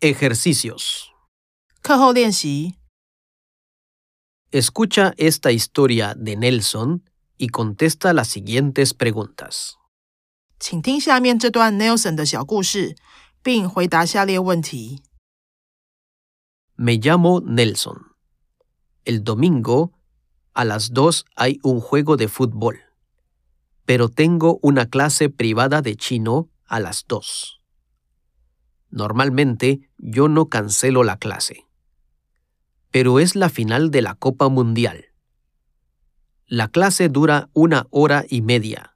Ejercicios. 课后练习， Escucha esta historia de Nelson y contesta las siguientes preguntas. 请听下面这段 Nelson 的小故事，并回答下列问题。 Me llamo Nelson. El domingo a las 2 hay un juego de fútbol, pero tengo una clase privada de chino a las 2. Normalmente yo no cancelo la clase, pero es la final de la Copa Mundial. La clase dura una hora y media.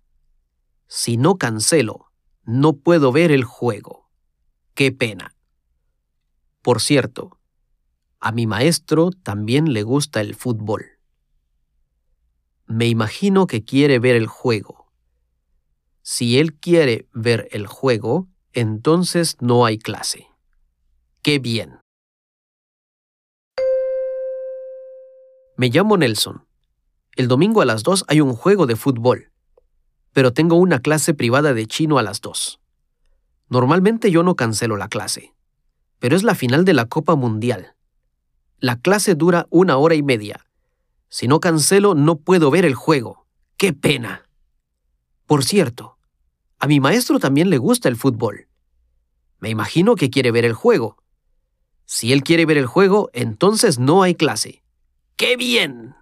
Si no cancelo, no puedo ver el juego. Qué pena. Por cierto, a mi maestro también le gusta el fútbol. Me imagino que quiere ver el juego. Si él quiere ver el juego, entonces no hay clase. ¡Qué bien! Me llamo Nelson. El domingo a las 2 hay un juego de fútbol, pero tengo una clase privada de chino a las 2. Normalmente yo no cancelo la clase, pero es la final de la Copa Mundial. La clase dura una hora y media. Si no cancelo, no puedo ver el juego. ¡Qué pena! Por cierto, a mi maestro también le gusta el fútbol. Me imagino que quiere ver el juego. Si él quiere ver el juego, entonces no hay clase. ¡Qué bien!